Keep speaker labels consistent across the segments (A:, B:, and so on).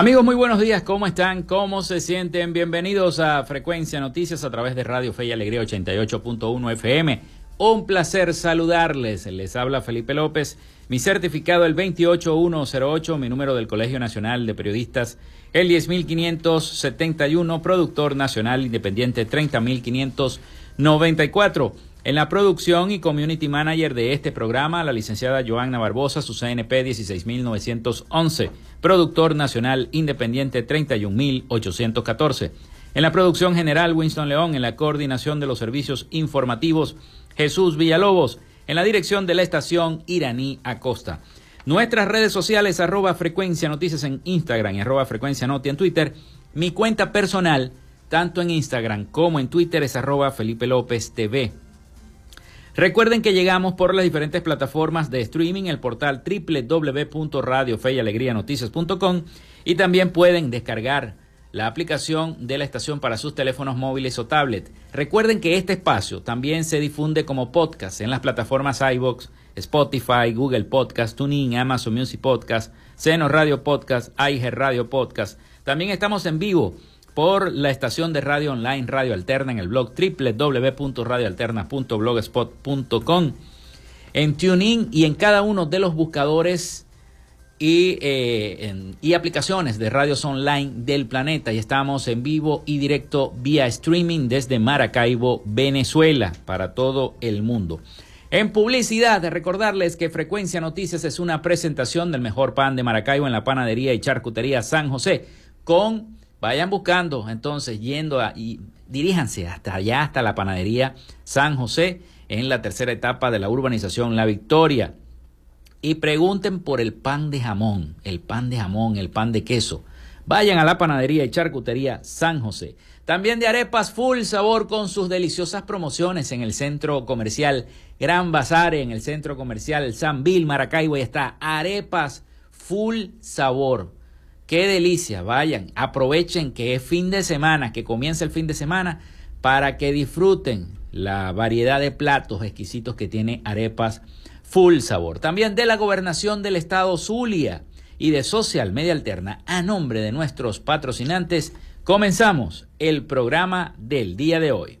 A: Amigos, muy buenos días. ¿Cómo están? ¿Cómo se sienten? Bienvenidos a Frecuencia Noticias a través de Radio Fe y Alegría 88.1 FM. Un placer saludarles. Les habla Felipe López. Mi certificado el 28108, mi número del Colegio Nacional de Periodistas el 10571, productor nacional independiente 30594. En la producción y community manager de este programa, la licenciada Joanna Barbosa, su CNP 16911, productor nacional independiente 31814. En la producción general, Winston León, en la coordinación de los servicios informativos, Jesús Villalobos, en la dirección de la estación Iraní Acosta. Nuestras redes sociales, arroba frecuencia noticias en Instagram y arroba frecuencia noti en Twitter. Mi cuenta personal, tanto en Instagram como en Twitter, es arroba Felipe López TV. Recuerden que llegamos por las diferentes plataformas de streaming, el portal www.radiofeyalegrianoticias.com y también pueden descargar la aplicación de la estación para sus teléfonos móviles o tablet. Recuerden que este espacio también se difunde como podcast en las plataformas iBox, Spotify, Google Podcast, TuneIn, Amazon Music Podcast, Seno Radio Podcast, iHeart Radio Podcast. También estamos en vivo por la estación de radio online Radio Alterna en el blog www.radioalterna.blogspot.com, en TuneIn y en cada uno de los buscadores y, eh, y aplicaciones de radios online del planeta. Y estamos en vivo y directo vía streaming desde Maracaibo, Venezuela, para todo el mundo. En publicidad, recordarles que Frecuencia Noticias es una presentación del mejor pan de Maracaibo en la panadería y charcutería San José con Vayan buscando, entonces, yendo a, y diríjanse hasta allá, hasta la panadería San José, en la tercera etapa de la urbanización La Victoria. Y pregunten por el pan de jamón, el pan de jamón, el pan de queso. Vayan a la panadería y charcutería San José. También de arepas full sabor con sus deliciosas promociones en el centro comercial Gran Bazar, en el centro comercial San Bill, Maracaibo. Y está arepas full sabor Qué delicia, vayan, aprovechen que es fin de semana, que comienza el fin de semana, para que disfruten la variedad de platos exquisitos que tiene Arepas Full Sabor. También de la gobernación del estado Zulia y de Social Media Alterna, a nombre de nuestros patrocinantes, comenzamos el programa del día de hoy.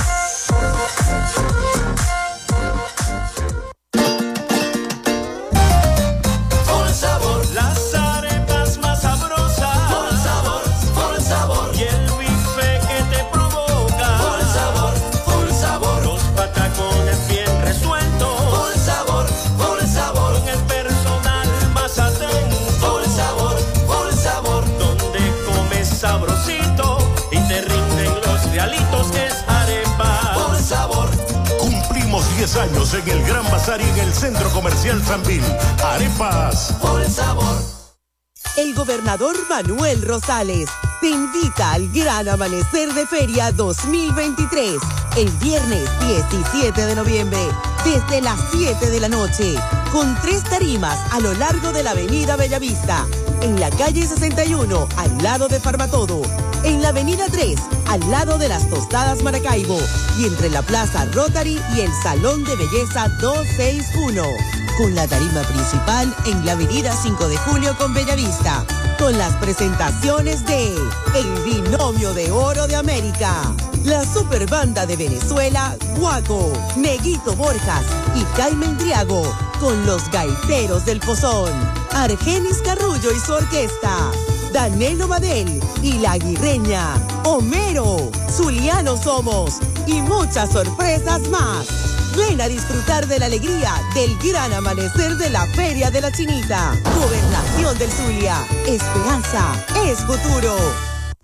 B: 10 años en el Gran Bazar y en el Centro Comercial Sanvil. Arepas por el sabor.
C: El gobernador Manuel Rosales te invita al Gran Amanecer de Feria 2023 el viernes 17 de noviembre desde las 7 de la noche con tres tarimas a lo largo de la avenida Bellavista, en la calle 61 al lado de Farmatodo, en la avenida 3 al lado de las Tostadas Maracaibo y entre la Plaza Rotary y el Salón de Belleza 261 con la tarima principal en la avenida 5 de Julio con Bellavista, con las presentaciones de El Binomio de Oro de América, la Superbanda de Venezuela, Guaco, Neguito Borjas y Carmen Triago, con los Gaiteros del Pozón, Argenis Carrullo y su orquesta, Danelo Madel y La Guirreña, Homero, Zuliano Somos y muchas sorpresas más. Ven a disfrutar de la alegría del gran amanecer de la Feria de la Chinita. Gobernación del Zulia. Esperanza es futuro.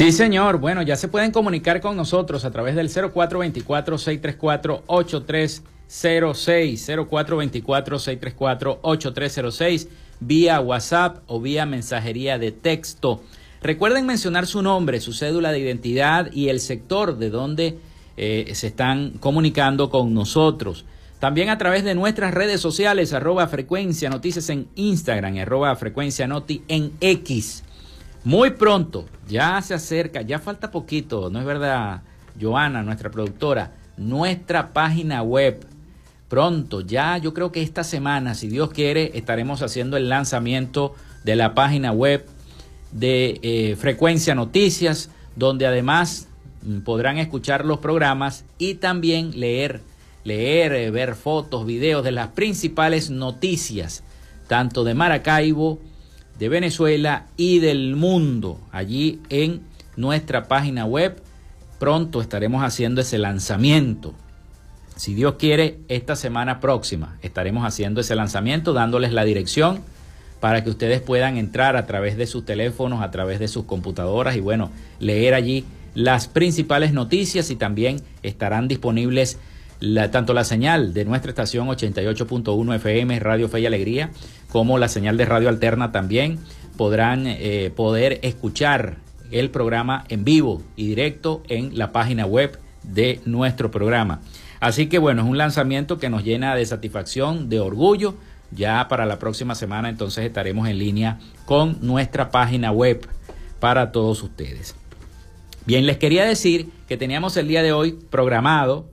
A: Sí, señor. Bueno, ya se pueden comunicar con nosotros a través del 0424-634-8306, 0424-634-8306, vía WhatsApp o vía mensajería de texto. Recuerden mencionar su nombre, su cédula de identidad y el sector de donde eh, se están comunicando con nosotros. También a través de nuestras redes sociales, arroba frecuencia noticias en Instagram, arroba frecuencia noti en X. Muy pronto, ya se acerca, ya falta poquito, ¿no es verdad, Joana, nuestra productora? Nuestra página web. Pronto, ya yo creo que esta semana, si Dios quiere, estaremos haciendo el lanzamiento de la página web de eh, Frecuencia Noticias, donde además mm, podrán escuchar los programas y también leer, leer, eh, ver fotos, videos de las principales noticias, tanto de Maracaibo, de Venezuela y del mundo allí en nuestra página web. Pronto estaremos haciendo ese lanzamiento. Si Dios quiere, esta semana próxima estaremos haciendo ese lanzamiento, dándoles la dirección para que ustedes puedan entrar a través de sus teléfonos, a través de sus computadoras y bueno, leer allí las principales noticias y también estarán disponibles tanto la señal de nuestra estación 88.1 FM Radio Fe y Alegría como la señal de Radio Alterna también podrán eh, poder escuchar el programa en vivo y directo en la página web de nuestro programa. Así que bueno, es un lanzamiento que nos llena de satisfacción, de orgullo. Ya para la próxima semana entonces estaremos en línea con nuestra página web para todos ustedes. Bien, les quería decir que teníamos el día de hoy programado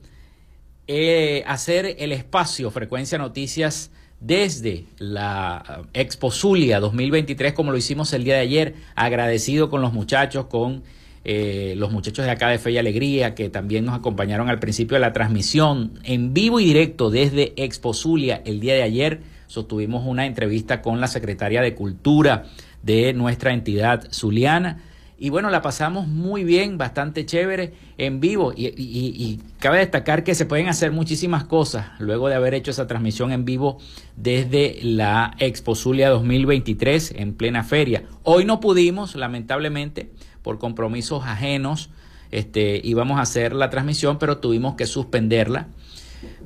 A: eh, hacer el espacio Frecuencia Noticias desde la Expo Zulia 2023, como lo hicimos el día de ayer, agradecido con los muchachos, con eh, los muchachos de acá de Fe y Alegría, que también nos acompañaron al principio de la transmisión en vivo y directo desde Expo Zulia el día de ayer. Sostuvimos una entrevista con la secretaria de Cultura de nuestra entidad zuliana y bueno, la pasamos muy bien, bastante chévere en vivo y, cabe destacar que se pueden hacer muchísimas cosas luego de haber hecho esa transmisión en vivo desde la Expo Zulia 2023 en plena feria. Hoy no pudimos, lamentablemente, por compromisos ajenos, este, íbamos a hacer la transmisión, pero tuvimos que suspenderla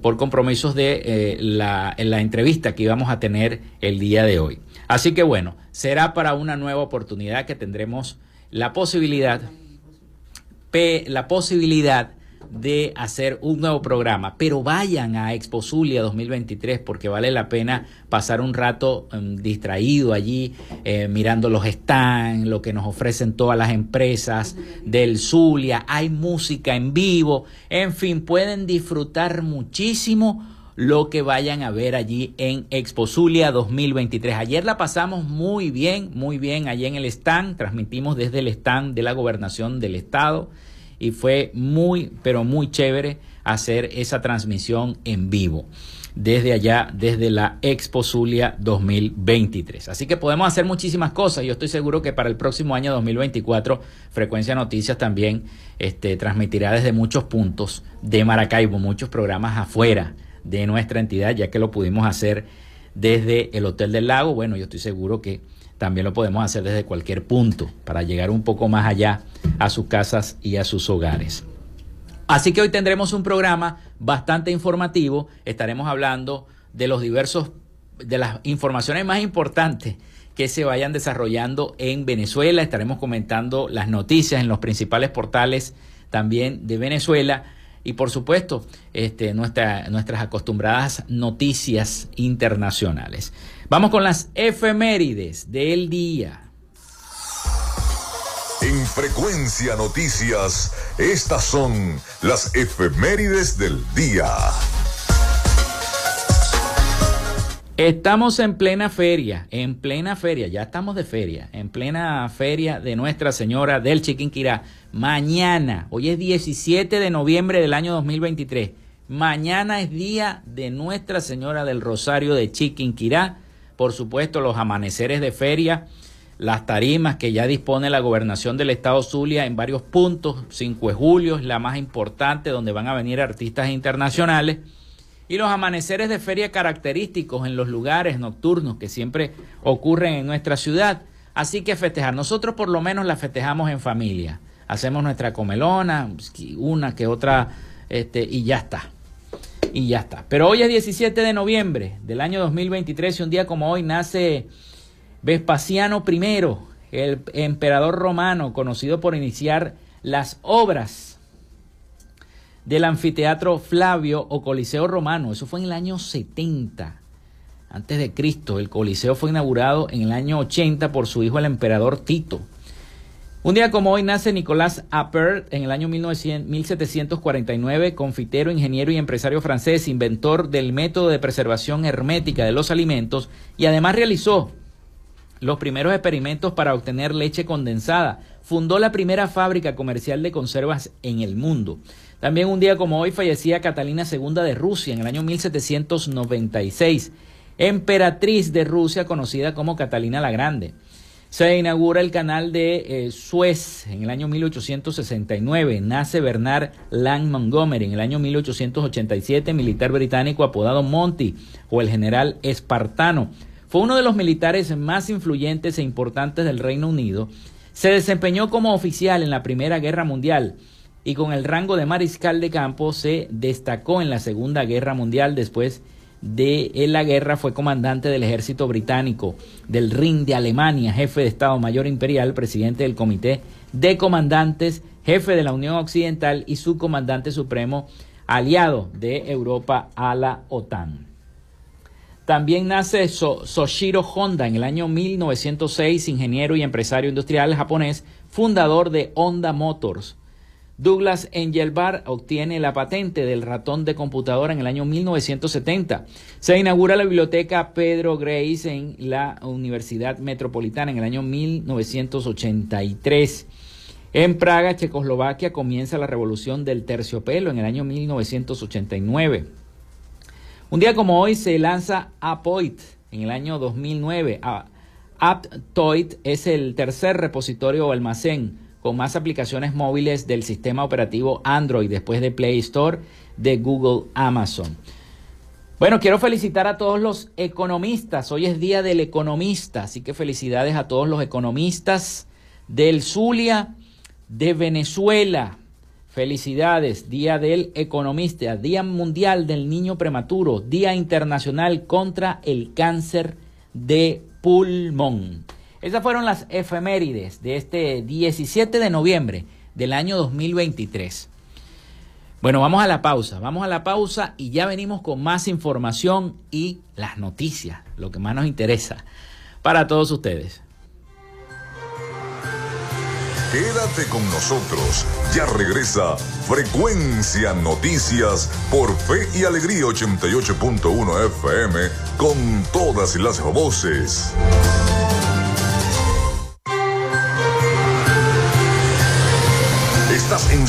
A: por compromisos de eh, la, la entrevista que íbamos a tener el día de hoy. Así que bueno, será para una nueva oportunidad que tendremos la posibilidad, la posibilidad de hacer un nuevo programa, pero vayan a Expo Zulia 2023 porque vale la pena pasar un rato em, distraído allí, eh, mirando los stands, lo que nos ofrecen todas las empresas del Zulia, hay música en vivo, en fin, pueden disfrutar muchísimo lo que vayan a ver allí en Expo Zulia 2023. Ayer la pasamos muy bien, muy bien allí en el stand, transmitimos desde el stand de la gobernación del estado y fue muy, pero muy chévere hacer esa transmisión en vivo desde allá, desde la Expo Zulia 2023. Así que podemos hacer muchísimas cosas. Yo estoy seguro que para el próximo año 2024, Frecuencia Noticias también este, transmitirá desde muchos puntos de Maracaibo, muchos programas afuera de nuestra entidad, ya que lo pudimos hacer desde el Hotel del Lago. Bueno, yo estoy seguro que también lo podemos hacer desde cualquier punto para llegar un poco más allá a sus casas y a sus hogares. Así que hoy tendremos un programa bastante informativo. Estaremos hablando de los diversos, de las informaciones más importantes que se vayan desarrollando en Venezuela. Estaremos comentando las noticias en los principales portales también de Venezuela y por supuesto este, nuestras acostumbradas noticias internacionales. Vamos con las efemérides del día.
D: En frecuencia noticias, estas son las efemérides del día.
A: Estamos en plena feria, en plena feria, ya estamos de feria, en plena feria de Nuestra Señora del Chiquinquirá. Mañana, hoy es 17 de noviembre del año 2023. Mañana es día de Nuestra Señora del Rosario de Chiquinquirá. Por supuesto, los amaneceres de feria, las tarimas que ya dispone la gobernación del estado Zulia en varios puntos. 5 de julio es la más importante, donde van a venir artistas internacionales y los amaneceres de feria característicos en los lugares nocturnos que siempre ocurren en nuestra ciudad. Así que festejar, nosotros por lo menos la festejamos en familia. Hacemos nuestra comelona, una que otra, este, y ya está. Y ya está. Pero hoy es 17 de noviembre del año 2023 y un día como hoy nace Vespasiano I, el emperador romano conocido por iniciar las obras del anfiteatro Flavio o Coliseo Romano. Eso fue en el año 70 antes de Cristo. El Coliseo fue inaugurado en el año 80 por su hijo el emperador Tito. Un día como hoy nace Nicolas Appert en el año 1749, confitero, ingeniero y empresario francés, inventor del método de preservación hermética de los alimentos y además realizó los primeros experimentos para obtener leche condensada. Fundó la primera fábrica comercial de conservas en el mundo. También un día como hoy fallecía Catalina II de Rusia en el año 1796, emperatriz de Rusia conocida como Catalina la Grande. Se inaugura el canal de eh, Suez en el año 1869. Nace Bernard Lang Montgomery en el año 1887, militar británico apodado Monty o el general espartano. Fue uno de los militares más influyentes e importantes del Reino Unido. Se desempeñó como oficial en la Primera Guerra Mundial y con el rango de mariscal de campo se destacó en la Segunda Guerra Mundial. Después de la guerra fue comandante del ejército británico, del Rin de Alemania, jefe de Estado Mayor Imperial, presidente del Comité de Comandantes, jefe de la Unión Occidental y subcomandante supremo aliado de Europa a la OTAN. También nace Soshiro Honda en el año 1906, ingeniero y empresario industrial japonés, fundador de Honda Motors. Douglas Engelbart obtiene la patente del ratón de computadora en el año 1970. Se inaugura la biblioteca Pedro Grace en la Universidad Metropolitana en el año 1983. En Praga, Checoslovaquia, comienza la revolución del terciopelo en el año 1989. Un día como hoy se lanza Apoit en el año 2009. Aptoid es el tercer repositorio o almacén con más aplicaciones móviles del sistema operativo Android después de Play Store de Google Amazon. Bueno, quiero felicitar a todos los economistas. Hoy es día del economista, así que felicidades a todos los economistas del Zulia, de Venezuela. Felicidades, Día del Economista, Día Mundial del Niño Prematuro, Día Internacional contra el Cáncer de Pulmón. Esas fueron las efemérides de este 17 de noviembre del año 2023. Bueno, vamos a la pausa, vamos a la pausa y ya venimos con más información y las noticias, lo que más nos interesa para todos ustedes.
D: Quédate con nosotros, ya regresa Frecuencia Noticias por Fe y Alegría 88.1 FM con todas las voces.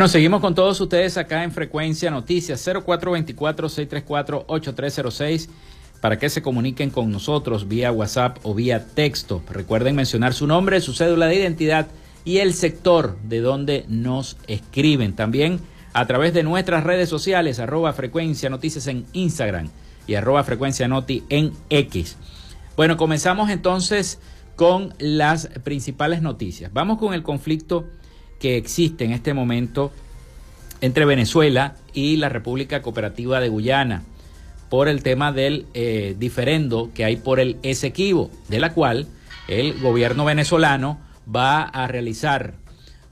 A: Bueno, seguimos con todos ustedes acá en Frecuencia Noticias 0424-634-8306 para que se comuniquen con nosotros vía WhatsApp o vía texto. Recuerden mencionar su nombre, su cédula de identidad y el sector de donde nos escriben. También a través de nuestras redes sociales, arroba Frecuencia Noticias en Instagram y arroba Frecuencia Noti en X. Bueno, comenzamos entonces con las principales noticias. Vamos con el conflicto que existe en este momento entre Venezuela y la República Cooperativa de Guyana por el tema del eh, diferendo que hay por el Esequibo, de la cual el gobierno venezolano va a realizar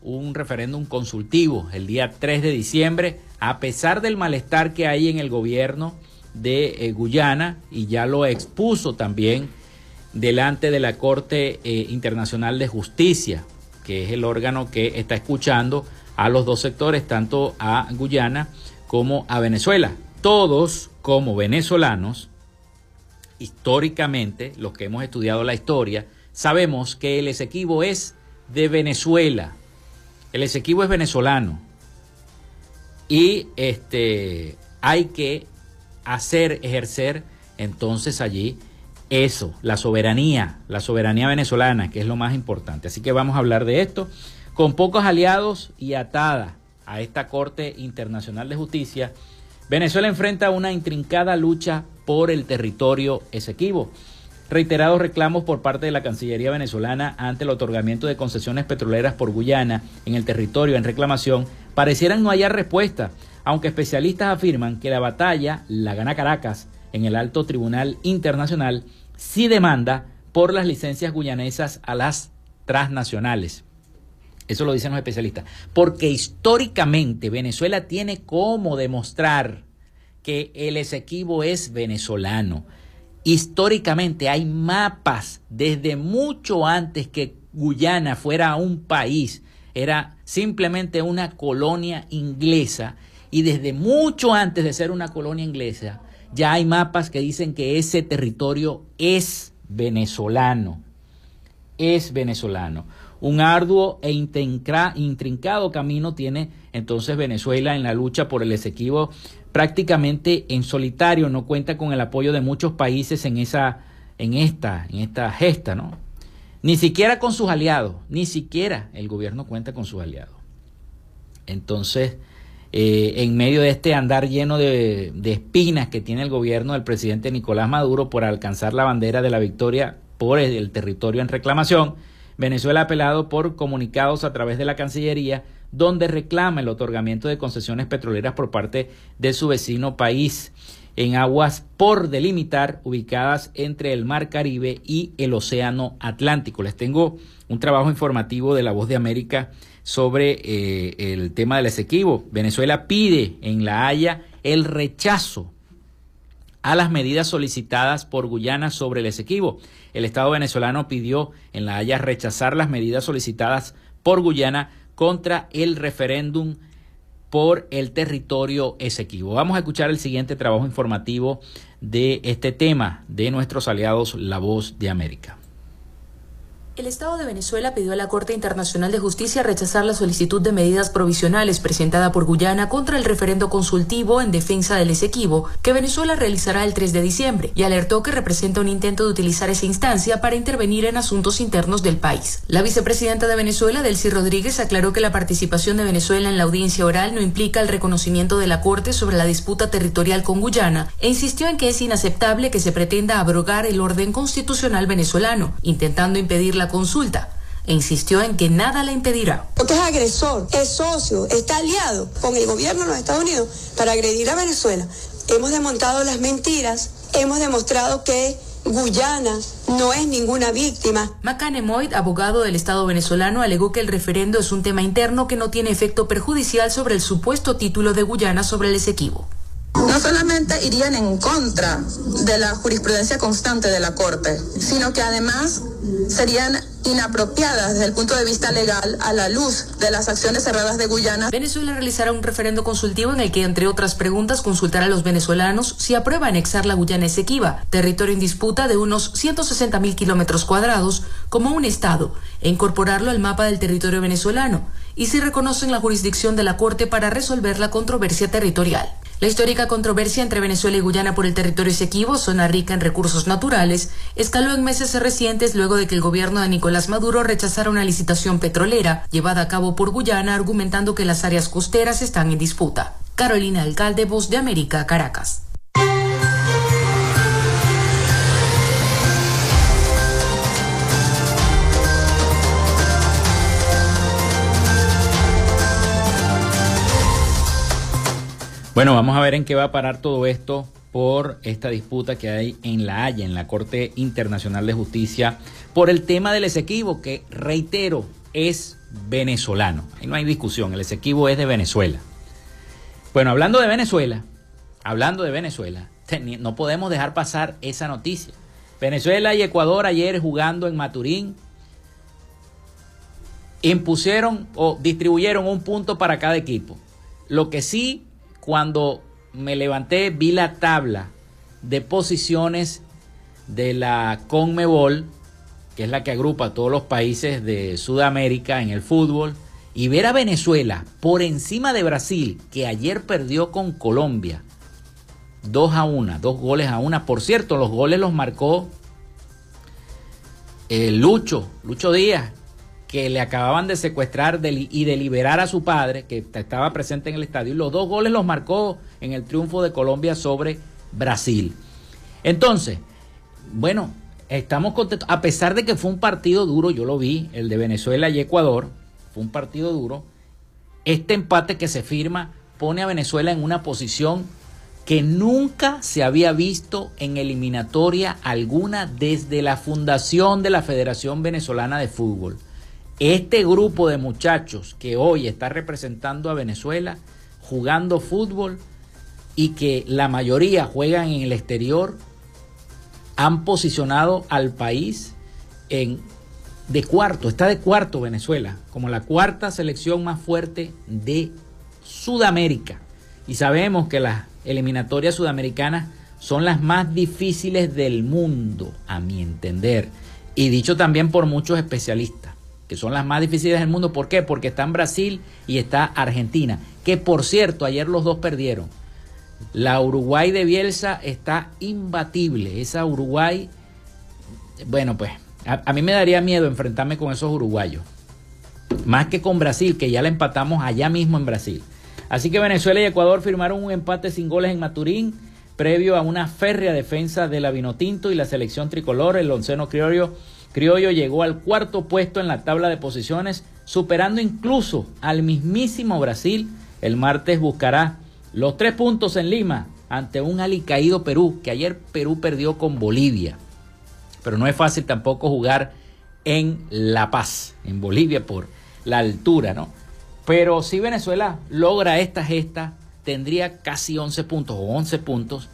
A: un referéndum consultivo el día 3 de diciembre, a pesar del malestar que hay en el gobierno de eh, Guyana, y ya lo expuso también delante de la Corte eh, Internacional de Justicia que es el órgano que está escuchando a los dos sectores, tanto a Guyana como a Venezuela. Todos como venezolanos, históricamente, los que hemos estudiado la historia, sabemos que el Esequibo es de Venezuela. El Esequibo es venezolano. Y este, hay que hacer, ejercer entonces allí eso, la soberanía, la soberanía venezolana, que es lo más importante. Así que vamos a hablar de esto. Con pocos aliados y atada a esta Corte Internacional de Justicia, Venezuela enfrenta una intrincada lucha por el territorio esequivo. Reiterados reclamos por parte de la Cancillería venezolana ante el otorgamiento de concesiones petroleras por Guyana en el territorio en reclamación parecieran no hallar respuesta, aunque especialistas afirman que la batalla la gana Caracas en el Alto Tribunal Internacional sí demanda por las licencias guyanesas a las transnacionales. Eso lo dicen los especialistas. Porque históricamente Venezuela tiene cómo demostrar que el Esequibo es venezolano. Históricamente hay mapas desde mucho antes que Guyana fuera un país. Era simplemente una colonia inglesa. Y desde mucho antes de ser una colonia inglesa, ya hay mapas que dicen que ese territorio es venezolano. Es venezolano. Un arduo e intrincado camino tiene entonces Venezuela en la lucha por el Esequibo prácticamente en solitario, no cuenta con el apoyo de muchos países en esa en esta en esta gesta, ¿no? Ni siquiera con sus aliados, ni siquiera el gobierno cuenta con sus aliados. Entonces, eh, en medio de este andar lleno de, espinas que tiene el gobierno del presidente Nicolás Maduro por alcanzar la bandera de la victoria por el territorio en reclamación, Venezuela ha apelado por comunicados a través de la Cancillería donde reclama el otorgamiento de concesiones petroleras por parte de su vecino país en aguas por delimitar ubicadas entre el Mar Caribe y el Océano Atlántico. Les tengo un trabajo informativo de La Voz de América sobre eh, el tema del Esequibo. Venezuela pide en La Haya el rechazo a las medidas solicitadas por Guyana sobre el Esequibo. El Estado venezolano pidió en La Haya rechazar las medidas solicitadas por Guyana contra el referéndum por el territorio Esequibo. Vamos a escuchar el siguiente trabajo informativo de este tema de nuestros aliados La Voz de América.
E: El Estado de Venezuela pidió a la Corte Internacional de Justicia rechazar la solicitud de medidas provisionales presentada por Guyana contra el referendo consultivo en defensa del Esequibo que Venezuela realizará el 3 de diciembre y alertó que representa un intento de utilizar esa instancia para intervenir en asuntos internos del país. La vicepresidenta de Venezuela, Delcy Rodríguez, aclaró que la participación de Venezuela en la audiencia oral no implica el reconocimiento de la Corte sobre la disputa territorial con Guyana e insistió en que es inaceptable que se pretenda abrogar el orden constitucional venezolano, intentando impedir la consulta e insistió en que nada la impedirá.
F: Porque es agresor, es socio, está aliado con el gobierno de los Estados Unidos para agredir a Venezuela. Hemos desmontado las mentiras, hemos demostrado que Guyana no es ninguna víctima.
E: Macane abogado del Estado venezolano, alegó que el referendo es un tema interno que no tiene efecto perjudicial sobre el supuesto título de Guyana sobre el Esequibo
G: no solamente irían en contra de la jurisprudencia constante de la Corte, sino que además serían inapropiadas desde el punto de vista legal a la luz de las acciones cerradas de Guyana.
E: Venezuela realizará un referendo consultivo en el que, entre otras preguntas, consultará a los venezolanos si aprueba anexar la Guyana Esequiba, territorio en disputa de unos 160 mil kilómetros cuadrados, como un Estado, e incorporarlo al mapa del territorio venezolano, y si reconocen la jurisdicción de la Corte para resolver la controversia territorial. La histórica controversia entre Venezuela y Guyana por el territorio Esequibo, zona rica en recursos naturales, escaló en meses recientes luego de que el gobierno de Nicolás Maduro rechazara una licitación petrolera llevada a cabo por Guyana argumentando que las áreas costeras están en disputa. Carolina Alcalde, Voz de América, Caracas.
A: Bueno, vamos a ver en qué va a parar todo esto por esta disputa que hay en La Haya, en la Corte Internacional de Justicia, por el tema del Esequibo, que reitero, es venezolano. Ahí no hay discusión, el Esequibo es de Venezuela. Bueno, hablando de Venezuela, hablando de Venezuela, no podemos dejar pasar esa noticia. Venezuela y Ecuador ayer jugando en Maturín impusieron o distribuyeron un punto para cada equipo. Lo que sí cuando me levanté vi la tabla de posiciones de la Conmebol, que es la que agrupa a todos los países de Sudamérica en el fútbol, y ver a Venezuela por encima de Brasil, que ayer perdió con Colombia, 2 a 1, dos goles a una. Por cierto, los goles los marcó eh, Lucho, Lucho Díaz, que le acababan de secuestrar y de liberar a su padre, que estaba presente en el estadio. Y los dos goles los marcó en el triunfo de Colombia sobre Brasil. Entonces, bueno, estamos contentos. A pesar de que fue un partido duro, yo lo vi, el de Venezuela y Ecuador, fue un partido duro. Este empate que se firma pone a Venezuela en una posición que nunca se había visto en eliminatoria alguna desde la fundación de la Federación Venezolana de Fútbol. Este grupo de muchachos que hoy está representando a Venezuela jugando fútbol y que la mayoría juegan en el exterior, han posicionado al país en de cuarto, está de cuarto Venezuela, como la cuarta selección más fuerte de Sudamérica. Y sabemos que las eliminatorias sudamericanas son las más difíciles del mundo, a mi entender, y dicho también por muchos especialistas que son las más difíciles del mundo. ¿Por qué? Porque está en Brasil y está Argentina, que por cierto, ayer los dos perdieron. La Uruguay de Bielsa está imbatible. Esa Uruguay, bueno, pues a, mí me daría miedo enfrentarme con esos uruguayos. Más que con Brasil, que ya la empatamos allá mismo en Brasil. Así que Venezuela y Ecuador firmaron un empate sin goles en Maturín, previo a una férrea defensa de la Vinotinto y la selección tricolor, el onceno criollo Criollo llegó al cuarto puesto en la tabla de posiciones, superando incluso al mismísimo Brasil. El martes buscará los tres puntos en Lima ante un alicaído Perú, que ayer Perú perdió con Bolivia. Pero no es fácil tampoco jugar en La Paz, en Bolivia, por la altura, ¿no? Pero si Venezuela logra esta gesta, tendría casi 11 puntos o 11 puntos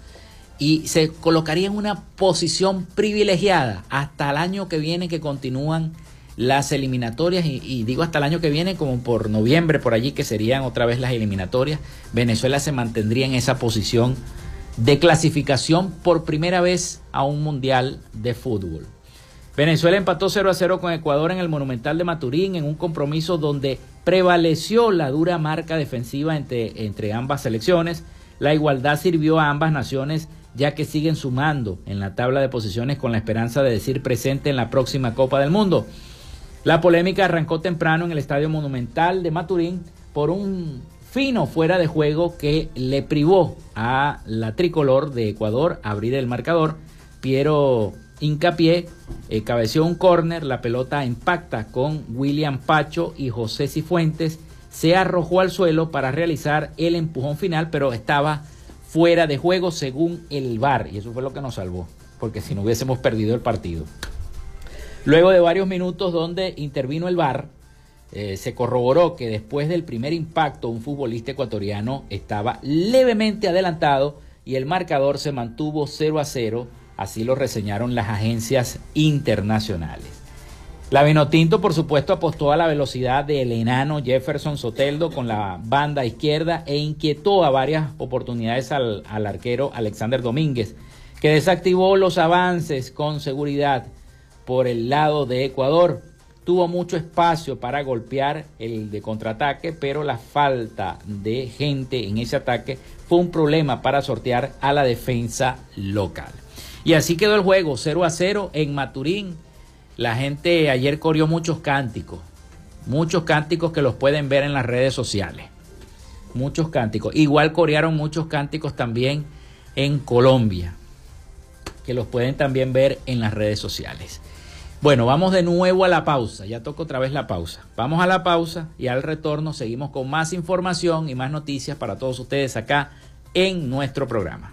A: y se colocaría en una posición privilegiada hasta el año que viene que continúan las eliminatorias y, digo hasta el año que viene como por noviembre por allí que serían otra vez las eliminatorias Venezuela se mantendría en esa posición de clasificación por primera vez a un mundial de fútbol Venezuela empató 0 a 0 con Ecuador en el Monumental de Maturín en un compromiso donde prevaleció la dura marca defensiva entre, entre ambas selecciones. La igualdad sirvió a ambas naciones ya que siguen sumando en la tabla de posiciones con la esperanza de decir presente en la próxima Copa del Mundo. La polémica arrancó temprano en el Estadio Monumental de Maturín por un fino fuera de juego que le privó a la tricolor de Ecuador abrir el marcador. Piero Incapié eh, cabeció un córner, la pelota impacta con William Pacho y José Cifuentes, se arrojó al suelo para realizar el empujón final, pero estaba fuera de juego según el VAR y eso fue lo que nos salvó, porque si no hubiésemos perdido el partido. Luego de varios minutos donde intervino el VAR, eh, se corroboró que después del primer impacto un futbolista ecuatoriano estaba levemente adelantado y el marcador se mantuvo 0 a 0, así lo reseñaron las agencias internacionales. La Vinotinto, por supuesto, apostó a la velocidad del enano Jefferson Soteldo con la banda izquierda e inquietó a varias oportunidades al, al arquero Alexander Domínguez, que desactivó los avances con seguridad por el lado de Ecuador tuvo mucho espacio para golpear el de contraataque, pero la falta de gente en ese ataque fue un problema para sortear a la defensa local. Y así quedó el juego, 0 a 0 en Maturín. La gente ayer corrió muchos cánticos, muchos cánticos que los pueden ver en las redes sociales. Muchos cánticos. Igual corearon muchos cánticos también en Colombia, que los pueden también ver en las redes sociales. Bueno, vamos de nuevo a la pausa. Ya toco otra vez la pausa. Vamos a la pausa y al retorno seguimos con más información y más noticias para todos ustedes acá en nuestro programa.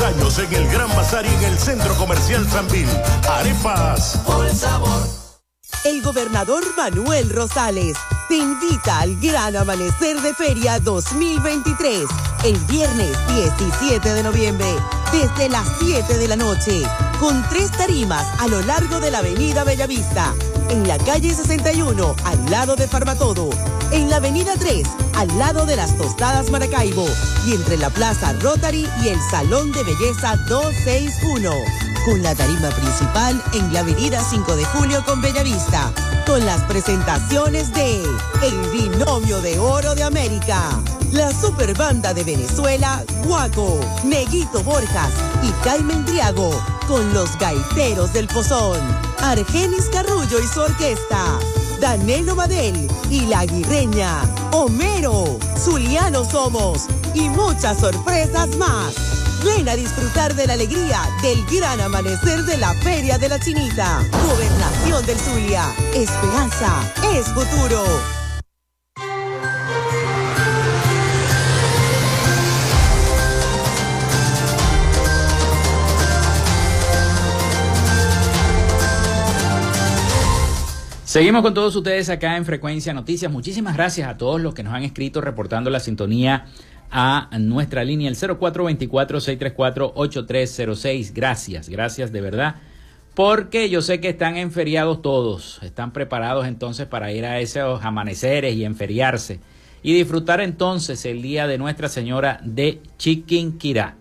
B: Años en el Gran Bazar y en el Centro Comercial Sanvil. Arepas.
C: Por sabor. El gobernador Manuel Rosales te invita al Gran Amanecer de Feria 2023 el viernes 17 de noviembre desde las 7 de la noche con tres tarimas a lo largo de la avenida Bellavista en la calle 61 al lado de Farmatodo en la avenida 3 al lado de las Tostadas Maracaibo y entre la Plaza Rotary y el Salón de Belleza 261 con la tarima principal en la avenida 5 de Julio con Bellavista, con las presentaciones de El Binomio de Oro de América, la Superbanda de Venezuela, Guaco, Neguito Borjas y Carmen Triago, con los Gaiteros del Pozón, Argenis Carrullo y su orquesta, Danelo Madel y La Guirreña, Homero, Zuliano Somos y muchas sorpresas más. Ven a disfrutar de la alegría del gran amanecer de la Feria de la Chinita. Gobernación del Zulia. Esperanza es futuro.
A: Seguimos con todos ustedes acá en Frecuencia Noticias. Muchísimas gracias a todos los que nos han escrito reportando la sintonía a nuestra línea el 0424-634-8306. Gracias, gracias de verdad. Porque yo sé que están en feriados todos. Están preparados entonces para ir a esos amaneceres y enferiarse. Y disfrutar entonces el día de Nuestra Señora de Chiquinquirá.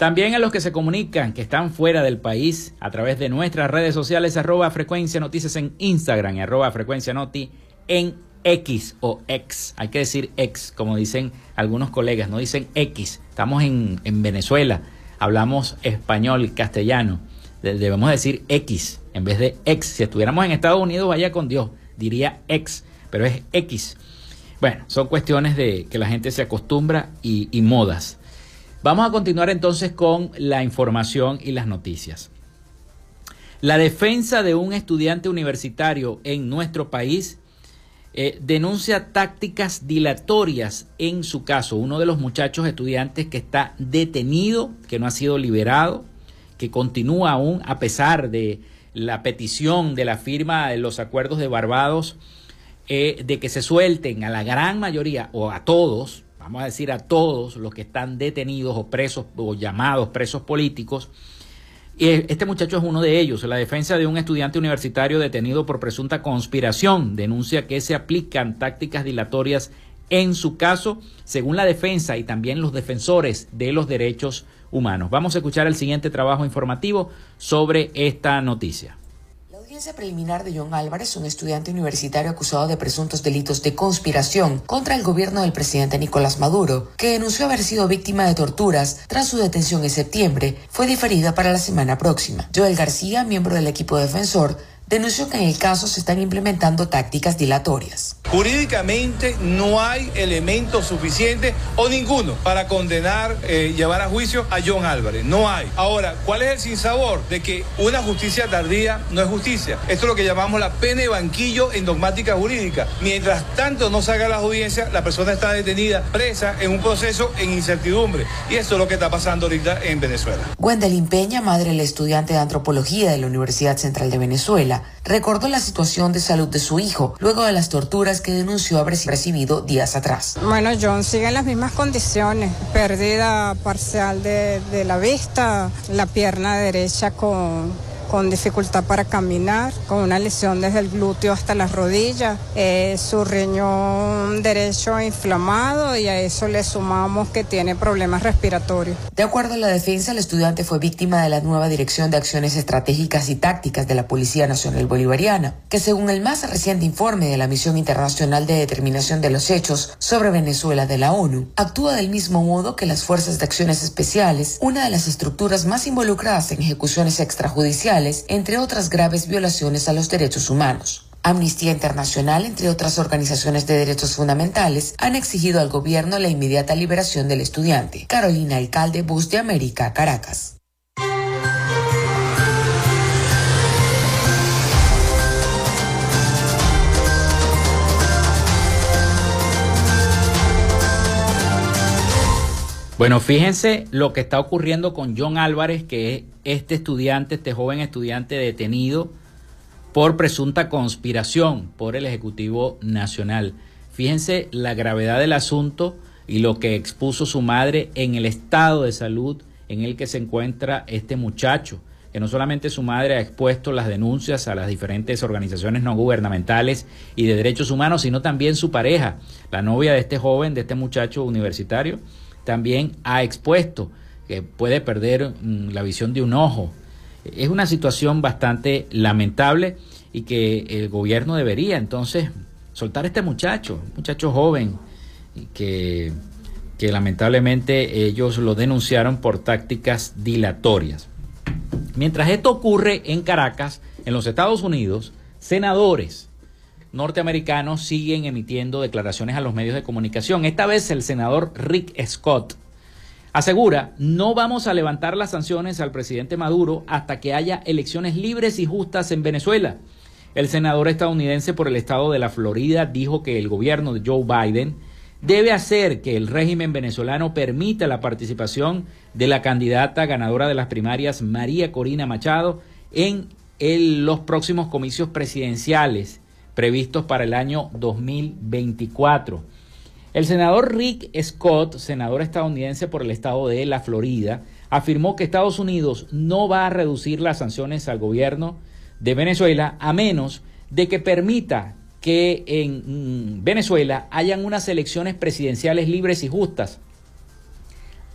A: También a los que se comunican que están fuera del país a través de nuestras redes sociales, arroba frecuencia noticias en Instagram y arroba frecuencia noti en X o X. Hay que decir X, como dicen algunos colegas, no dicen X. Estamos en, en Venezuela, hablamos español, castellano. Debemos decir X en vez de X. Si estuviéramos en Estados Unidos, vaya con Dios, diría X, pero es X. Bueno, son cuestiones de que la gente se acostumbra y, y modas. Vamos a continuar entonces con la información y las noticias. La defensa de un estudiante universitario en nuestro país eh, denuncia tácticas dilatorias en su caso. Uno de los muchachos estudiantes que está detenido, que no ha sido liberado, que continúa aún a pesar de la petición de la firma de los acuerdos de Barbados eh, de que se suelten a la gran mayoría o a todos vamos a decir a todos los que están detenidos o presos o llamados presos políticos. Y este muchacho es uno de ellos. La defensa de un estudiante universitario detenido por presunta conspiración denuncia que se aplican tácticas dilatorias en su caso, según la defensa y también los defensores de los derechos humanos. Vamos a escuchar el siguiente trabajo informativo sobre esta noticia
H: audiencia preliminar de John Álvarez, un estudiante universitario acusado de presuntos delitos de conspiración contra el gobierno del presidente Nicolás Maduro, que denunció haber sido víctima de torturas tras su detención en septiembre, fue diferida para la semana próxima. Joel García, miembro del equipo defensor, denunció que en el caso se están implementando tácticas dilatorias.
I: Jurídicamente no hay elementos suficientes o ninguno para condenar, eh, llevar a juicio a John Álvarez. No hay. Ahora, ¿cuál es el sinsabor de que una justicia tardía no es justicia? Esto es lo que llamamos la pena de banquillo en dogmática jurídica. Mientras tanto no salga la audiencia, la persona está detenida, presa en un proceso en incertidumbre. Y eso es lo que está pasando ahorita en Venezuela.
H: Gwendolyn Peña, madre del estudiante de antropología de la Universidad Central de Venezuela, recordó la situación de salud de su hijo luego de las torturas que denunció haber recibido días atrás.
J: Bueno, John sigue en las mismas condiciones, pérdida parcial de, de la vista, la pierna derecha con con dificultad para caminar, con una lesión desde el glúteo hasta las rodillas, eh, su riñón derecho inflamado y a eso le sumamos que tiene problemas respiratorios.
H: De acuerdo a la defensa, el estudiante fue víctima de la nueva Dirección de Acciones Estratégicas y Tácticas de la Policía Nacional Bolivariana, que según el más reciente informe de la Misión Internacional de Determinación de los Hechos sobre Venezuela de la ONU, actúa del mismo modo que las Fuerzas de Acciones Especiales, una de las estructuras más involucradas en ejecuciones extrajudiciales entre otras graves violaciones a los derechos humanos. Amnistía Internacional, entre otras organizaciones de derechos fundamentales, han exigido al gobierno la inmediata liberación del estudiante. Carolina Alcalde, Bus de América, Caracas.
A: Bueno, fíjense lo que está ocurriendo con John Álvarez, que este estudiante, este joven estudiante detenido por presunta conspiración por el Ejecutivo Nacional. Fíjense la gravedad del asunto y lo que expuso su madre en el estado de salud en el que se encuentra este muchacho, que no solamente su madre ha expuesto las denuncias a las diferentes organizaciones no gubernamentales y de derechos humanos, sino también su pareja, la novia de este joven, de este muchacho universitario, también ha expuesto que puede perder mm, la visión de un ojo. Es una situación bastante lamentable y que el gobierno debería entonces soltar a este muchacho, muchacho joven, que, que lamentablemente ellos lo denunciaron por tácticas dilatorias. Mientras esto ocurre en Caracas, en los Estados Unidos, senadores norteamericanos siguen emitiendo declaraciones a los medios de comunicación. Esta vez el senador Rick Scott asegura, no vamos a levantar las sanciones al presidente Maduro hasta que haya elecciones libres y justas en Venezuela. El senador estadounidense por el estado de la Florida dijo que el gobierno de Joe Biden debe hacer que el régimen venezolano permita la participación de la candidata ganadora de las primarias, María Corina Machado, en los próximos comicios presidenciales previstos para el año 2024. El senador Rick Scott, senador estadounidense por el estado de la Florida, afirmó que Estados Unidos no va a reducir las sanciones al gobierno de Venezuela a menos de que permita que en mm, Venezuela hayan unas elecciones presidenciales libres y justas,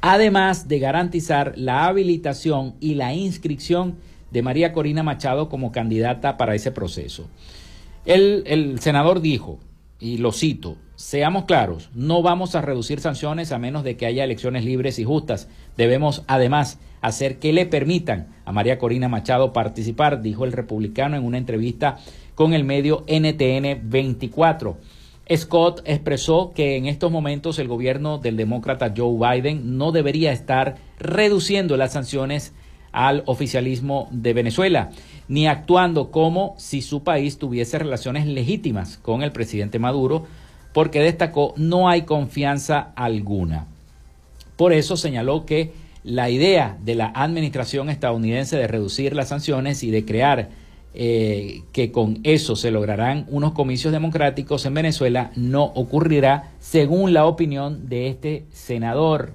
A: además de garantizar la habilitación y la inscripción de María Corina Machado como candidata para ese proceso. El, el senador dijo, y lo cito, seamos claros, no vamos a reducir sanciones a menos de que haya elecciones libres y justas. Debemos además hacer que le permitan a María Corina Machado participar, dijo el republicano en una entrevista con el medio NTN 24. Scott expresó que en estos momentos el gobierno del demócrata Joe Biden no debería estar reduciendo las sanciones al oficialismo de Venezuela, ni actuando como si su país tuviese relaciones legítimas con el presidente Maduro, porque destacó no hay confianza alguna. Por eso señaló que la idea de la administración estadounidense de reducir las sanciones y de crear eh, que con eso se lograrán unos comicios democráticos en Venezuela no ocurrirá según la opinión de este senador.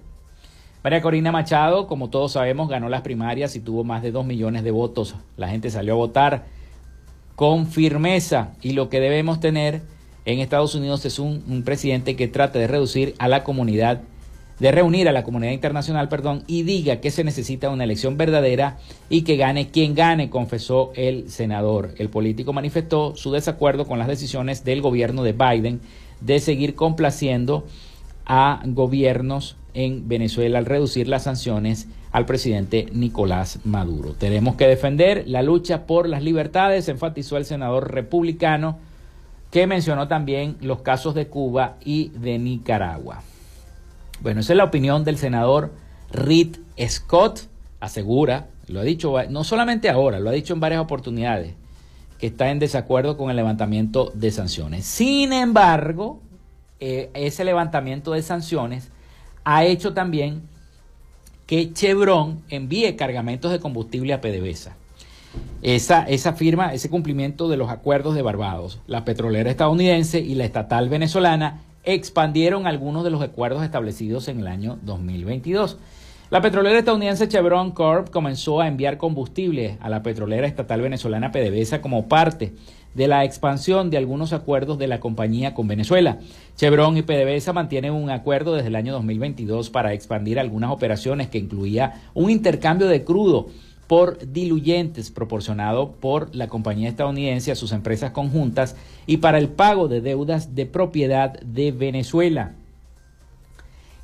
A: María Corina Machado, como todos sabemos, ganó las primarias y tuvo más de dos millones de votos. La gente salió a votar con firmeza y lo que debemos tener en Estados Unidos es un, un presidente que trate de reducir a la comunidad de reunir a la comunidad internacional, perdón, y diga que se necesita una elección verdadera y que gane quien gane, confesó el senador. El político manifestó su desacuerdo con las decisiones del gobierno de Biden de seguir complaciendo a gobiernos en Venezuela al reducir las sanciones al presidente Nicolás Maduro. Tenemos que defender la lucha por las libertades, enfatizó el senador republicano, que mencionó también los casos de Cuba y de Nicaragua. Bueno, esa es la opinión del senador Reed Scott. Asegura, lo ha dicho no solamente ahora, lo ha dicho en varias oportunidades, que está en desacuerdo con el levantamiento de sanciones. Sin embargo, eh, ese levantamiento de sanciones ha hecho también que Chevron envíe cargamentos de combustible a PDVSA. Esa, esa firma, ese cumplimiento de los acuerdos de Barbados, la petrolera estadounidense y la estatal venezolana expandieron algunos de los acuerdos establecidos en el año 2022. La petrolera estadounidense Chevron Corp comenzó a enviar combustible a la petrolera estatal venezolana PDVSA como parte de la expansión de algunos acuerdos de la compañía con Venezuela. Chevron y PDVSA mantienen un acuerdo desde el año 2022 para expandir algunas operaciones que incluía un intercambio de crudo por diluyentes proporcionado por la compañía estadounidense a sus empresas conjuntas y para el pago de deudas de propiedad de Venezuela.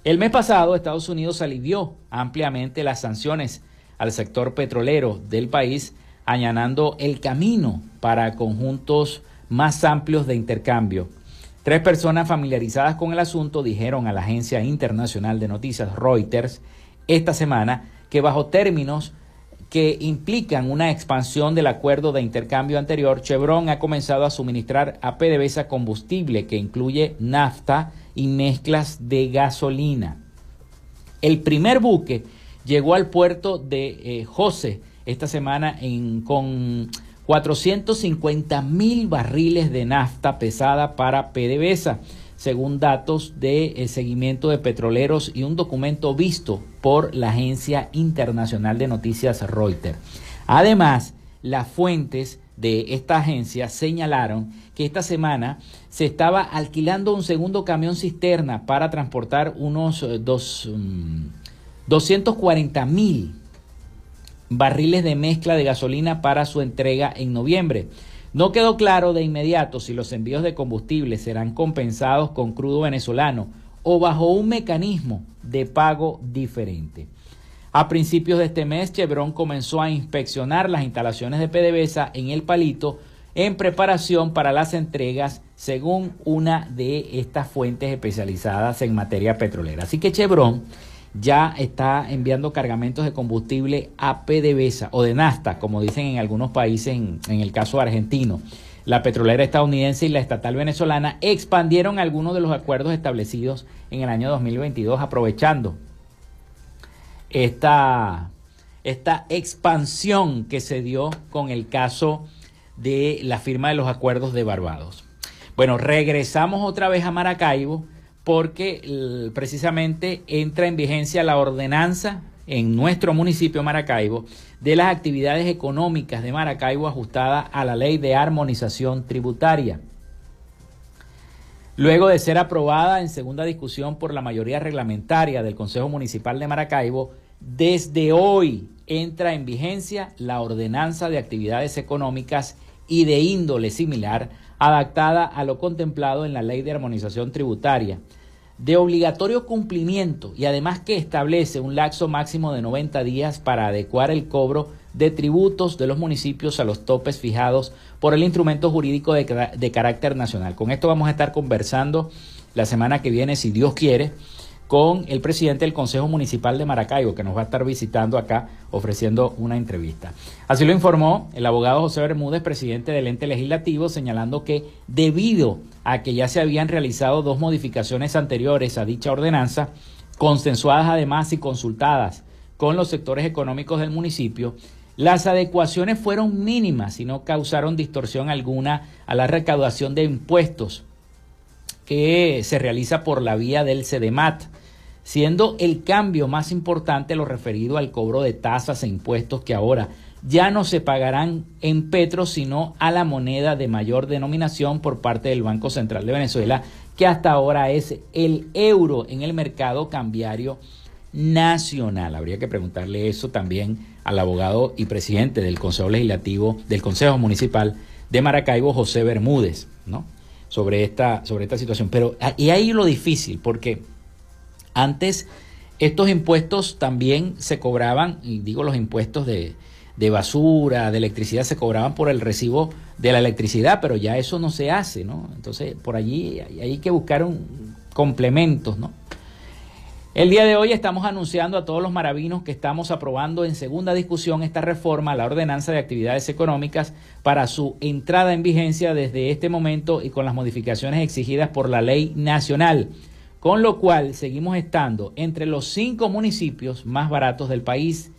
A: El mes pasado Estados Unidos alivió ampliamente las sanciones al sector petrolero del país, añadiendo el camino para conjuntos más amplios de intercambio. Tres personas familiarizadas con el asunto dijeron a la agencia internacional de noticias Reuters esta semana que bajo términos que implican una expansión del acuerdo de intercambio anterior, Chevron ha comenzado a suministrar a PDVSA combustible que incluye nafta y mezclas de gasolina. El primer buque llegó al puerto de eh, José esta semana con 450 mil barriles de nafta pesada para PDVSA según datos de eh, seguimiento de petroleros y un documento visto por la agencia internacional de noticias Reuters. Además, las fuentes de esta agencia señalaron que esta semana se estaba alquilando un segundo camión cisterna para transportar unos eh, dos, 240 mm, mil barriles de mezcla de gasolina para su entrega en noviembre. No quedó claro de inmediato si los envíos de combustible serán compensados con crudo venezolano o bajo un mecanismo de pago diferente. A principios de este mes, Chevron comenzó a inspeccionar las instalaciones de PDVSA en el Palito en preparación para las entregas según una de estas fuentes especializadas en materia petrolera. Así que Chevron ya está enviando cargamentos de combustible a PDVSA o de nafta, como dicen en algunos países, en, el caso argentino. La petrolera estadounidense y la estatal venezolana expandieron algunos de los acuerdos establecidos en el año 2022, aprovechando esta, esta expansión que se dio con el caso de la firma de los acuerdos de Barbados. Bueno, regresamos otra vez a Maracaibo porque precisamente entra en vigencia la ordenanza en nuestro municipio Maracaibo de las actividades económicas de Maracaibo ajustada a la ley de armonización tributaria. Luego de ser aprobada en segunda discusión por la mayoría reglamentaria del Consejo Municipal de Maracaibo, desde hoy entra en vigencia la ordenanza de actividades económicas y de índole similar adaptada a lo contemplado en la ley de armonización tributaria, de obligatorio cumplimiento y además que establece un lapso máximo de 90 días para adecuar el cobro de tributos de los municipios a los topes fijados por el instrumento jurídico de, de carácter nacional. Con esto vamos a estar conversando la semana que viene, si Dios quiere, con el presidente del Consejo Municipal de Maracaibo, que nos va a estar visitando acá ofreciendo una entrevista. Así lo informó el abogado José Bermúdez, presidente del ente legislativo, señalando que debido a que ya se habían realizado dos modificaciones anteriores a dicha ordenanza, consensuadas además y consultadas con los sectores económicos del municipio, las adecuaciones fueron mínimas y no causaron distorsión alguna a la recaudación de impuestos que se realiza por la vía del CEDEMAT, siendo el cambio más importante lo referido al cobro de tasas e impuestos que ahora ya no se pagarán en petro, sino a la moneda de mayor denominación por parte del Banco Central de Venezuela, que hasta ahora es el euro en el mercado cambiario nacional. Habría que preguntarle eso también al abogado y presidente del Consejo Legislativo del Consejo Municipal de Maracaibo, José Bermúdez, ¿no? Sobre esta, sobre esta situación. Pero, ah, y ahí lo difícil, porque antes estos impuestos también se cobraban, y digo los impuestos de, de basura, de electricidad, se cobraban por el recibo de la electricidad, pero ya eso no se hace, ¿no? Entonces, por allí hay que buscar un, complementos, ¿no? El día de hoy estamos anunciando a todos los maravinos que estamos aprobando en segunda discusión esta reforma a la ordenanza de actividades económicas para su entrada en vigencia desde este momento y con las modificaciones exigidas por la ley nacional, con lo cual seguimos estando entre los cinco municipios más baratos del país.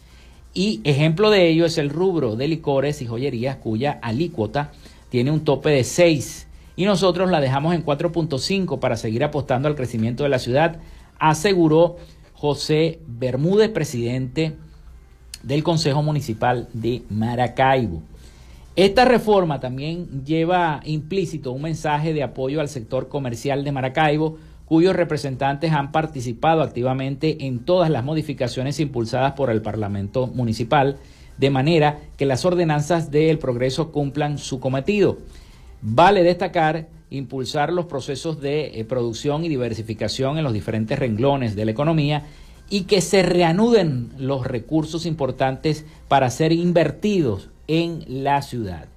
A: Y ejemplo de ello es el rubro de licores y joyerías cuya alícuota tiene un tope de 6 y nosotros la dejamos en 4.5 para seguir apostando al crecimiento de la ciudad aseguró José Bermúdez, presidente del Consejo Municipal de Maracaibo. Esta reforma también lleva implícito un mensaje de apoyo al sector comercial de Maracaibo, cuyos representantes han participado activamente en todas las modificaciones impulsadas por el Parlamento Municipal, de manera que las ordenanzas del progreso cumplan su cometido. Vale destacar impulsar los procesos de eh, producción y diversificación en los diferentes renglones de la economía y que se reanuden los recursos importantes para ser invertidos en la ciudad.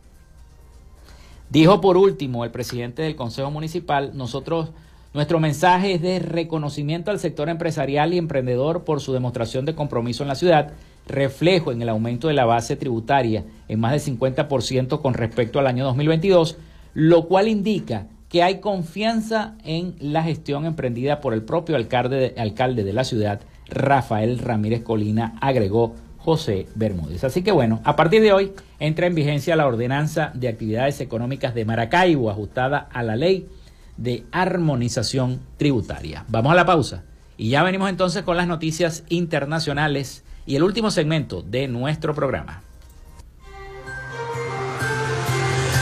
A: Dijo por último el presidente del Consejo Municipal, nosotros nuestro mensaje es de reconocimiento al sector empresarial y emprendedor por su demostración de compromiso en la ciudad, reflejo en el aumento de la base tributaria en más del 50% con respecto al año 2022 lo cual indica que hay confianza en la gestión emprendida por el propio alcalde, alcalde de la ciudad, Rafael Ramírez Colina, agregó José Bermúdez. Así que bueno, a partir de hoy entra en vigencia la ordenanza de actividades económicas de Maracaibo, ajustada a la ley de armonización tributaria. Vamos a la pausa y ya venimos entonces con las noticias internacionales y el último segmento de nuestro programa.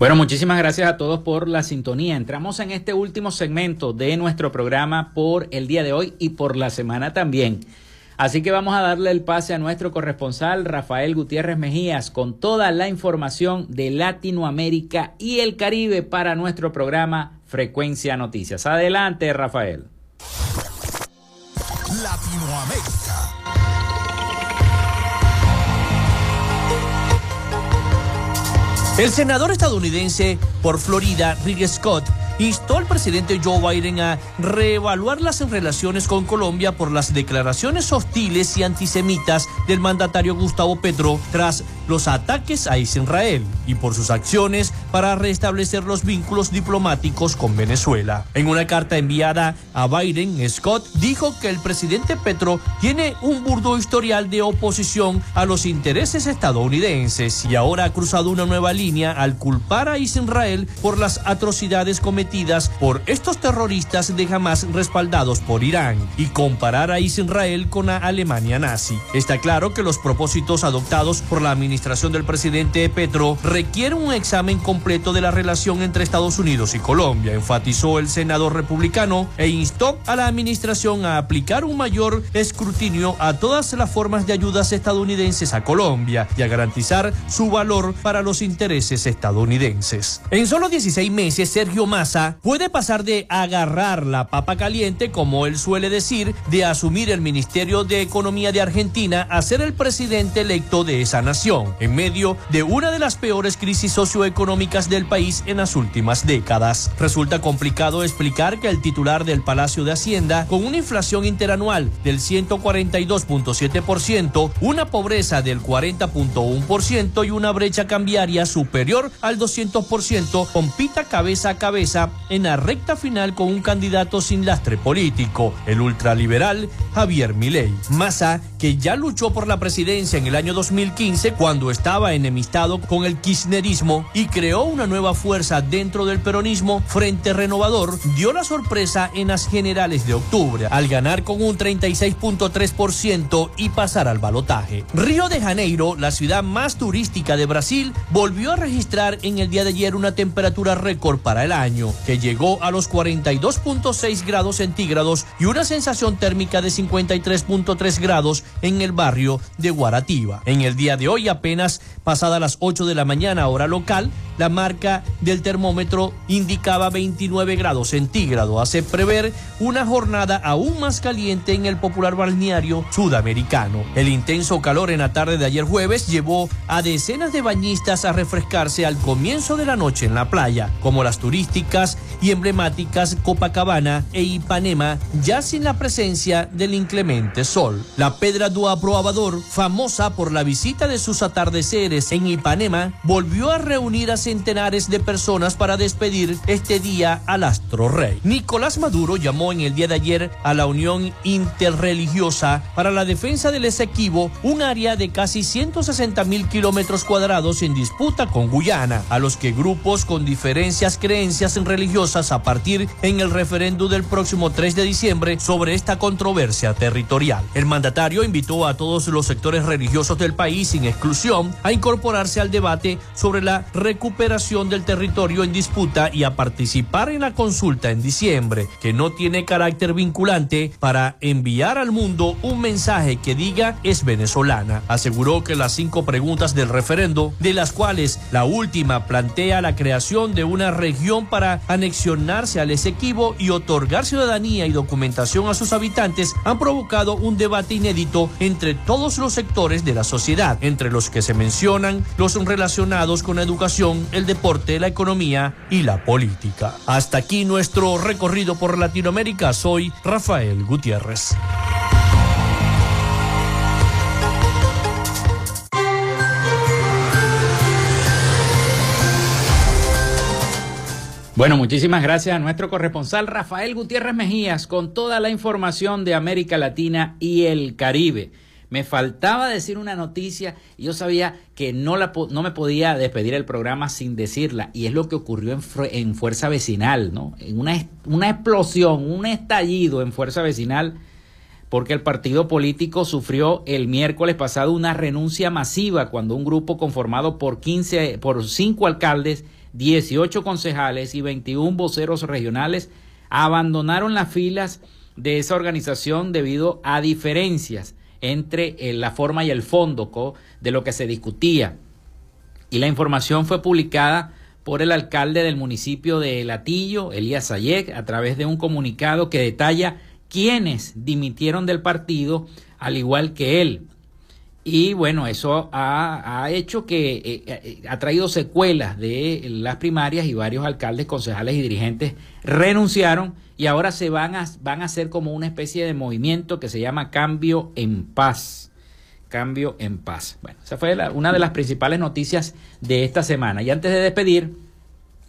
A: Bueno, muchísimas gracias a todos por la sintonía. Entramos en este último segmento de nuestro programa por el día de hoy y por la semana también. Así que vamos a darle el pase a nuestro corresponsal Rafael Gutiérrez Mejías con toda la información de Latinoamérica y el Caribe para nuestro programa Frecuencia Noticias. Adelante, Rafael.
B: Latinoamérica.
K: El senador estadounidense por Florida, Rick Scott, instó al presidente Joe Biden a reevaluar las relaciones con Colombia por las declaraciones hostiles y antisemitas del mandatario Gustavo Petro tras los ataques a Israel y por sus acciones para restablecer los vínculos diplomáticos con Venezuela. En una carta enviada a Biden, Scott dijo que el presidente Petro tiene un burdo historial de oposición a los intereses estadounidenses y ahora ha cruzado una nueva línea al culpar a Israel por las atrocidades cometidas por estos terroristas de Hamas respaldados por Irán y comparar a Israel con la Alemania nazi. Está claro que los propósitos adoptados por la administración administración del presidente Petro requiere un examen completo de la relación entre Estados Unidos y Colombia, enfatizó el senador republicano e instó a la administración a aplicar un mayor escrutinio a todas las formas de ayudas estadounidenses a Colombia y a garantizar su valor para los intereses estadounidenses. En solo 16 meses, Sergio Massa puede pasar de agarrar la papa caliente, como él suele decir, de asumir el Ministerio de Economía de Argentina a ser el presidente electo de esa nación en medio de una de las peores crisis socioeconómicas del país en las últimas décadas. Resulta complicado explicar que el titular del Palacio de Hacienda, con una inflación interanual del 142.7%, una pobreza del 40.1% y una brecha cambiaria superior al 200%, compita cabeza a cabeza en la recta final con un candidato sin lastre político, el ultraliberal Javier Milei. Massa, que ya luchó por la presidencia en el año 2015 cuando estaba enemistado con el kirchnerismo y creó una nueva fuerza dentro del peronismo, Frente Renovador, dio la sorpresa en las generales de octubre, al ganar con un 36.3% y pasar al balotaje. Río de Janeiro, la ciudad más turística de Brasil, volvió a registrar en el día de ayer una temperatura récord para el año, que llegó a los 42.6 grados centígrados y una sensación térmica de 53.3 grados en el barrio de Guaratiba. En el día de hoy apenas pasada las 8 de la mañana hora local, la marca del termómetro indicaba 29 grados centígrados. Hace prever una jornada aún más caliente en el popular balneario sudamericano. El intenso calor en la tarde de ayer jueves llevó a decenas de bañistas a refrescarse al comienzo de la noche en la playa, como las turísticas y emblemáticas Copacabana e Ipanema, ya sin la presencia del inclemente sol. La Pedra do Aprobador, famosa por la visita de sus atardeceres en Ipanema, volvió a reunir a centenares de personas para despedir este día al astro rey. Nicolás Maduro llamó en el día de ayer a la Unión Interreligiosa para la defensa del Esequibo, un área de casi 160 mil kilómetros cuadrados en disputa con Guyana, a los que grupos con diferencias creencias religiosas a partir en el referendo del próximo 3 de diciembre sobre esta controversia territorial. El mandatario invitó a todos los sectores religiosos del país sin exclusión a incorporarse al debate sobre la recuperación del territorio en disputa y a participar en la consulta en diciembre, que no tiene carácter vinculante para enviar al mundo un mensaje que diga es venezolana. Aseguró que las cinco preguntas del referendo, de las cuales la última plantea la creación de una región para anexionarse al Esequibo y otorgar ciudadanía y documentación a sus habitantes, han provocado un debate inédito entre todos los sectores de la sociedad, entre los que se mencionan los relacionados con la educación, el deporte, la economía y la política. Hasta aquí nuestro recorrido por Latinoamérica. Soy Rafael Gutiérrez.
A: Bueno, muchísimas gracias a nuestro corresponsal Rafael Gutiérrez Mejías con toda la información de América Latina y el Caribe. Me faltaba decir una noticia yo sabía que no, la, no me podía despedir el programa sin decirla. Y es lo que ocurrió en, en Fuerza Vecinal, ¿no? En una, una explosión, un estallido en Fuerza Vecinal, porque el partido político sufrió el miércoles pasado una renuncia masiva cuando un grupo conformado por 15, por 5 alcaldes, 18 concejales y 21 voceros regionales abandonaron las filas de esa organización debido a diferencias entre eh, la forma y el fondo de lo que se discutía. Y la información fue publicada por el alcalde del municipio de Latillo, Elías Sayek, a través de un comunicado que detalla quienes dimitieron del partido, al igual que él. Y bueno, eso ha, hecho que eh, eh, ha traído secuelas de las primarias y varios alcaldes, concejales y dirigentes renunciaron y ahora se van a, van a hacer como una especie de movimiento que se llama Cambio en Paz. Cambio en Paz. Bueno, esa fue una de las principales noticias de esta semana. Y antes de despedir,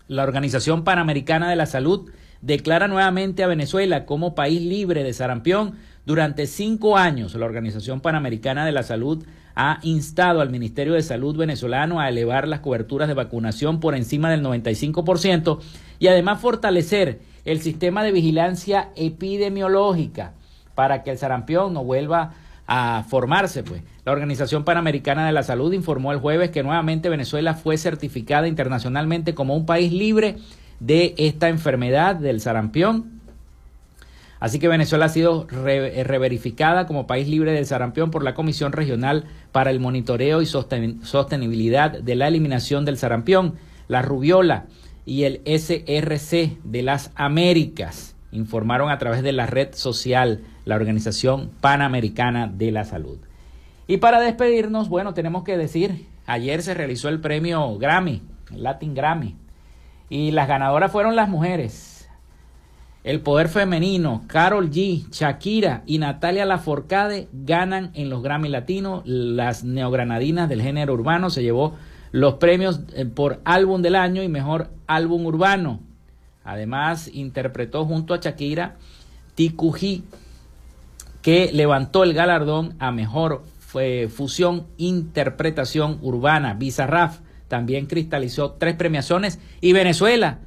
A: la Organización Panamericana de la Salud declara nuevamente a Venezuela como país libre de sarampión durante cinco años, la Organización Panamericana de la Salud ha instado al Ministerio de Salud venezolano a elevar las coberturas de vacunación por encima del 95% y además fortalecer el sistema de vigilancia epidemiológica para que el sarampión no vuelva a formarse. Pues. La Organización Panamericana de la Salud informó el jueves que nuevamente Venezuela fue certificada internacionalmente como un país libre de esta enfermedad del sarampión Así que Venezuela ha sido eh, reverificada como país libre del sarampión por la Comisión Regional para el Monitoreo y Sostenibilidad de la Eliminación del Sarampión, la Rubiola y el SRC de las Américas, informaron a través de la red social la Organización Panamericana de la Salud. Y para despedirnos, bueno, tenemos que decir, ayer se realizó el premio Grammy, Latin Grammy, y las ganadoras fueron las mujeres. El poder femenino, Carol G, Shakira y Natalia Laforcade ganan en los Grammy Latinos. Las neogranadinas del género urbano se llevó los premios eh, por álbum del año y mejor álbum urbano. Además, interpretó junto a Shakira Tikuji, que levantó el galardón a mejor fusión interpretación urbana. Bizarraf también cristalizó tres premiaciones. Y Venezuela,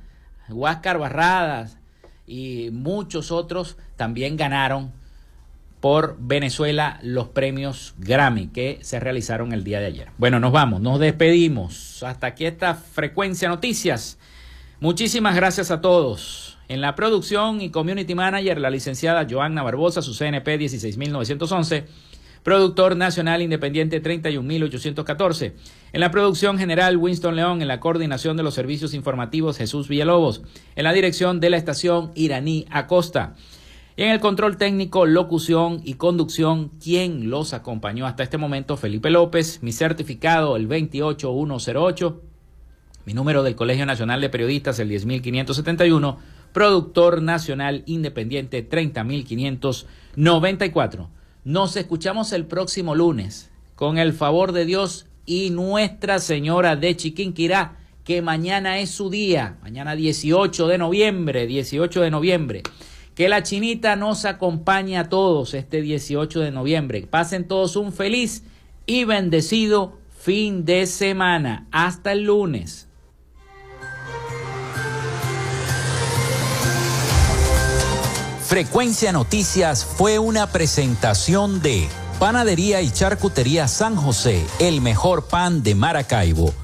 A: Huáscar Barradas, y muchos otros también ganaron por Venezuela los premios Grammy que se realizaron el día de ayer. Bueno, nos vamos, nos despedimos. Hasta aquí esta frecuencia noticias. Muchísimas gracias a todos. En la producción y community manager, la licenciada Joanna Barbosa, su CNP 16911 Productor Nacional Independiente 31814. En la producción general Winston León, en la coordinación de los servicios informativos Jesús Villalobos, en la dirección de la estación Iraní Acosta. Y en el control técnico, locución y conducción, quien los acompañó hasta este momento, Felipe López, mi certificado el 28108, mi número del Colegio Nacional de Periodistas el 10571, productor nacional independiente 30594. Nos escuchamos el próximo lunes, con el favor de Dios y Nuestra Señora de Chiquinquirá, que mañana es su día, mañana 18 de noviembre, 18 de noviembre. Que la chinita nos acompañe a todos este 18 de noviembre. Pasen todos un feliz y bendecido fin de semana. Hasta el lunes.
L: Frecuencia Noticias fue una presentación de Panadería y Charcutería San José, el mejor pan de Maracaibo.